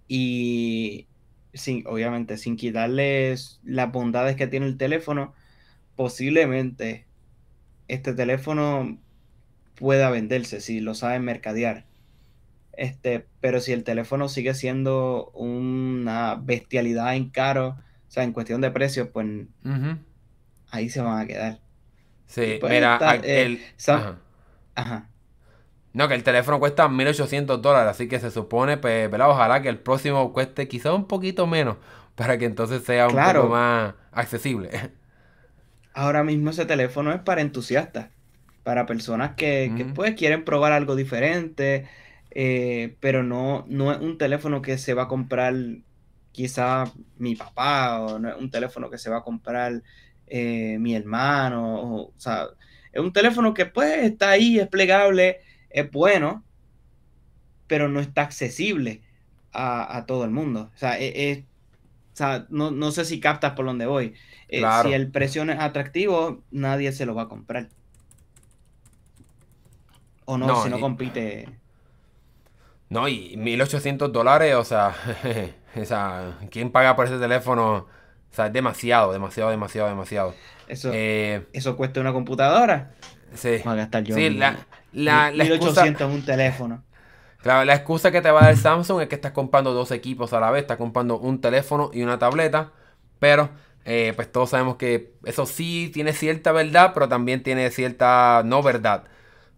y sin, obviamente sin quitarles las bondades que tiene el teléfono, posiblemente este teléfono pueda venderse si lo saben mercadear. Este, pero si el teléfono sigue siendo una bestialidad en caro, o sea, en cuestión de precios, pues ahí se van a quedar. Sí, pues mira, eh, el... ajá. No, que el teléfono cuesta 1800 dólares, así que se supone, pues, Ojalá que el próximo cueste quizá un poquito menos, para que entonces sea un poco más accesible. Ahora mismo ese teléfono es para entusiastas, para personas que, que pues quieren probar algo diferente, eh, pero no, no es un teléfono que se va a comprar quizá mi papá, o no es un teléfono que se va a comprar eh, mi hermano, o, sea, es un teléfono que pues está ahí, es plegable, es bueno, pero no está accesible a, todo el mundo. O sea, e, no, sé si captas por dónde voy. Eh, si el precio no es atractivo, nadie se lo va a comprar. O no, si no compite. No, y 1800 dólares, o sea, *laughs* o sea, ¿quién paga por ese teléfono? O sea, es demasiado, demasiado, demasiado, demasiado. Eso, eh, eso cuesta una computadora. Sí. Va a gastar yo. Sí, la, la, la excusa, en un teléfono. Claro, la excusa que te va a dar Samsung es que estás comprando dos equipos a la vez. Estás comprando un teléfono y una tableta. Pero, eh, pues todos sabemos que eso sí tiene cierta verdad, pero también tiene cierta no verdad.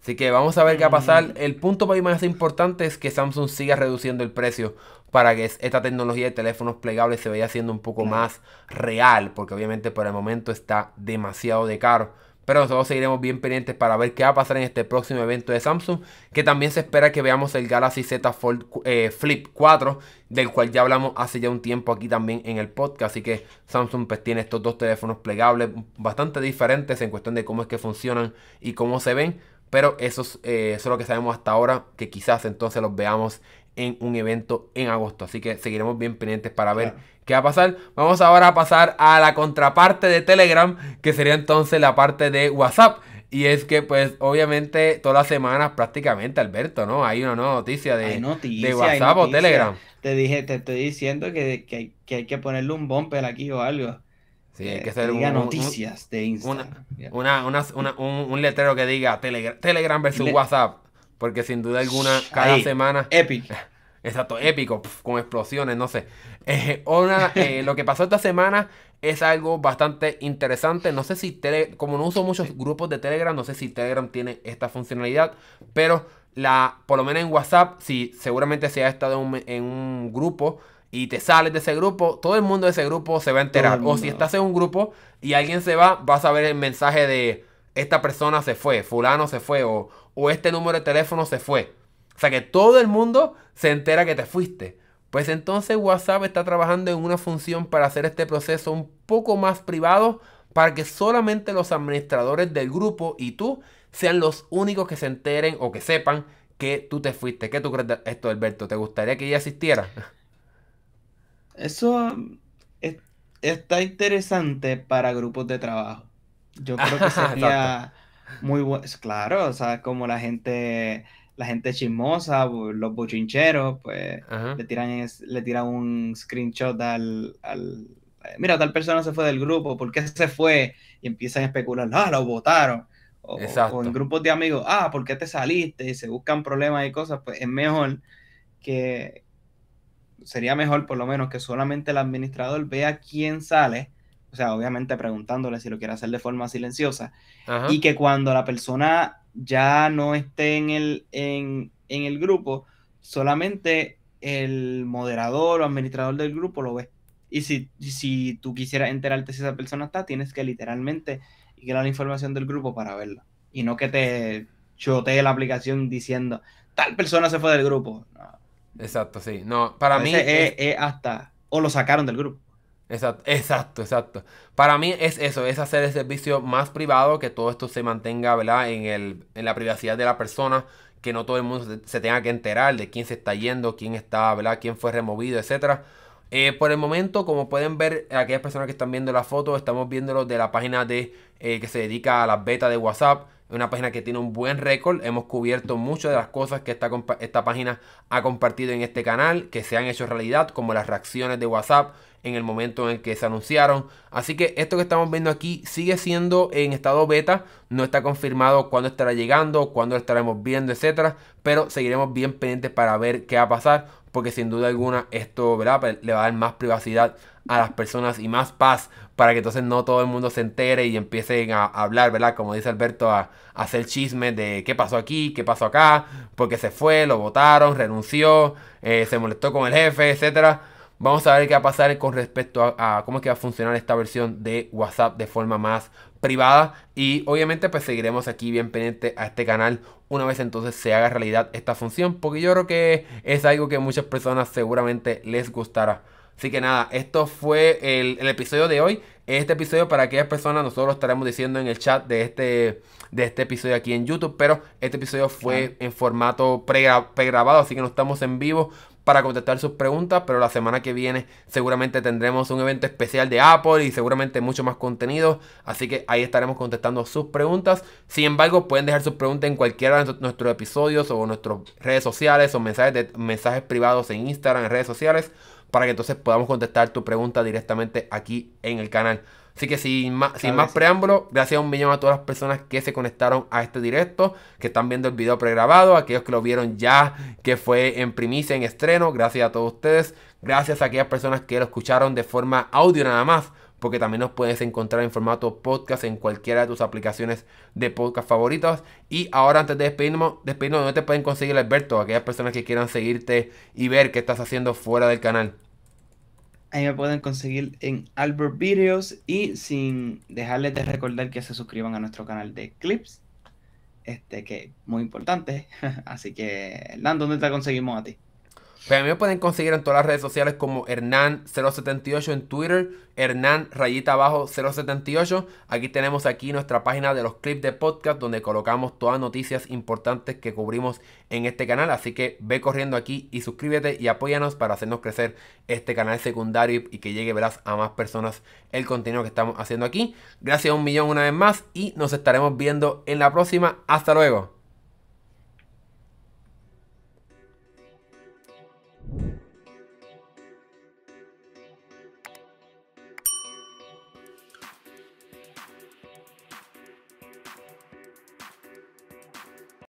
Así que vamos a ver qué va a pasar. El punto para mí más importante es que Samsung siga reduciendo el precio para que esta tecnología de teléfonos plegables se vaya haciendo un poco más real, porque obviamente por el momento está demasiado de caro. Pero nosotros seguiremos bien pendientes para ver qué va a pasar en este próximo evento de Samsung. Que también se espera que veamos el Galaxy Z Fold, eh, Flip 4. Del cual ya hablamos hace ya un tiempo aquí también en el podcast. Así que Samsung pues tiene estos dos teléfonos plegables bastante diferentes en cuestión de cómo es que funcionan y cómo se ven. Pero eso es, eh, eso es lo que sabemos hasta ahora. Que quizás entonces los veamos en un evento en agosto. Así que seguiremos bien pendientes para ver qué va a pasar. Vamos ahora a pasar a la contraparte de Telegram, que sería entonces la parte de WhatsApp. Y es que, pues, obviamente, todas las semanas prácticamente, Alberto, ¿no? Hay una nueva noticia de, de WhatsApp o Telegram. Te dije, te estoy diciendo que, que, hay que ponerle un bumper aquí o algo. Sí, hay que hacer un, noticias de Instagram. Una, un, letrero que diga Telegram, versus WhatsApp. Porque sin duda alguna, cada semana. Epic. *laughs* Exacto, épico, con explosiones, no sé. Eh, eh, *laughs* lo que pasó esta semana es algo bastante interesante. No sé si, tele, como no uso muchos grupos de Telegram, no sé si Telegram tiene esta funcionalidad, pero la, por lo menos en WhatsApp, si seguramente si has estado en un grupo y te sales de ese grupo, todo el mundo de ese grupo se va a enterar. O si estás en un grupo y alguien se va, vas a ver el mensaje de esta persona se fue, fulano se fue o, o este número de teléfono se fue. O sea que todo el mundo se entera que te fuiste. Pues entonces WhatsApp está trabajando en una función para hacer este proceso un poco más privado para que solamente los administradores del grupo y tú sean los únicos que se enteren o que sepan que tú te fuiste. ¿Qué tú crees de esto, Alberto? ¿Te gustaría que ella asistiera? *laughs* Eso está interesante para grupos de trabajo. Yo creo que *laughs* sería muy bueno. Claro, o sea, como la gente, la gente chismosa, los bochincheros, pues le tiran, le tiran un screenshot al, al, Mira, tal persona se fue del grupo, ¿por qué se fue? Y empiezan a especular, ah, lo votaron. O, o, en grupos de amigos, ah, ¿por qué te saliste? Y se buscan problemas y cosas, pues es mejor que, sería mejor por lo menos que solamente el administrador vea quién sale, o sea, obviamente preguntándole si lo quiere hacer de forma silenciosa, y que cuando la persona ya no esté en el, en, el grupo, solamente el moderador o administrador del grupo lo ve. Y si, si tú quisieras enterarte si esa persona está, tienes que literalmente ir a la información del grupo para verlo. Y no que te chotee la aplicación diciendo, tal persona se fue del grupo. Exacto, sí. No, para mí. Es, hasta. O lo sacaron del grupo. Exacto, exacto, exacto. Para mí es eso, es hacer el servicio más privado, que todo esto se mantenga, ¿verdad? En, el, en la privacidad de la persona, que no todo el mundo se, tenga que enterar de quién se está yendo, quién está, ¿verdad? Quién fue removido, etcétera. Eh, por el momento, como pueden ver, aquellas personas que están viendo la foto, estamos viéndolo de la página de eh, que se dedica a las betas de WhatsApp una página que tiene un buen récord. Hemos cubierto muchas de las cosas que esta, esta página ha compartido en este canal, que se han hecho realidad, como las reacciones de WhatsApp en el momento en el que se anunciaron. Así que esto que estamos viendo aquí sigue siendo en estado beta. No está confirmado cuándo estará llegando, cuándo lo estaremos viendo, etcétera. Pero seguiremos bien pendientes para ver qué va a pasar. Porque sin duda alguna esto ¿verdad? Pues, le va a dar más privacidad a las personas y más paz para que entonces no todo el mundo se entere y empiecen a hablar, ¿verdad? Como dice Alberto, a, hacer chismes de qué pasó aquí, qué pasó acá, porque se fue, lo votaron, renunció, eh, se molestó con el jefe, etcétera. Vamos a ver qué va a pasar con respecto a, cómo es que va a funcionar esta versión de WhatsApp de forma más privada. Y obviamente pues seguiremos aquí bien pendiente a este canal una vez entonces se haga realidad esta función. Porque yo creo que es algo que muchas personas seguramente les gustará. Así que nada, esto fue el, episodio de hoy. Este episodio para aquellas personas, nosotros lo estaremos diciendo en el chat de este, de este episodio aquí en YouTube. Pero este episodio fue en formato pregrabado, así que no estamos en vivo para contestar sus preguntas, pero la semana que viene seguramente tendremos un evento especial de Apple y seguramente mucho más contenido, así que ahí estaremos contestando sus preguntas. Sin embargo, pueden dejar sus preguntas en cualquiera de nuestros episodios o nuestras redes sociales o mensajes, de, mensajes privados en Instagram, en redes sociales para que entonces podamos contestar tu pregunta directamente aquí en el canal. Así que sin más, sin más preámbulo, gracias a un millón a todas las personas que se conectaron a este directo, que están viendo el video pregrabado, aquellos que lo vieron ya, que fue en primicia, en estreno, gracias a todos ustedes, gracias a aquellas personas que lo escucharon de forma audio nada más, porque también nos puedes encontrar en formato podcast en cualquiera de tus aplicaciones de podcast favoritas. Y ahora antes de despedirnos, despedirnos ¿dónde te pueden conseguir Alberto? Aquellas personas que quieran seguirte y ver qué estás haciendo fuera del canal. Ahí me pueden conseguir en Albert Videos y sin dejarles de recordar que se suscriban a nuestro canal de clips. Este que es muy importante. *laughs* Así que, Hernán, ¿dónde te conseguimos a ti? Pues a mí me pueden conseguir en todas las redes sociales como Hernán078 en Twitter, Hernán rayita abajo 078. Aquí tenemos aquí nuestra página de los clips de podcast donde colocamos todas noticias importantes que cubrimos en este canal. Así que ve corriendo aquí y suscríbete y apóyanos para hacernos crecer este canal secundario y que llegue verás a más personas el contenido que estamos haciendo aquí. Gracias a un millón una vez más y nos estaremos viendo en la próxima. Hasta luego. Thank you.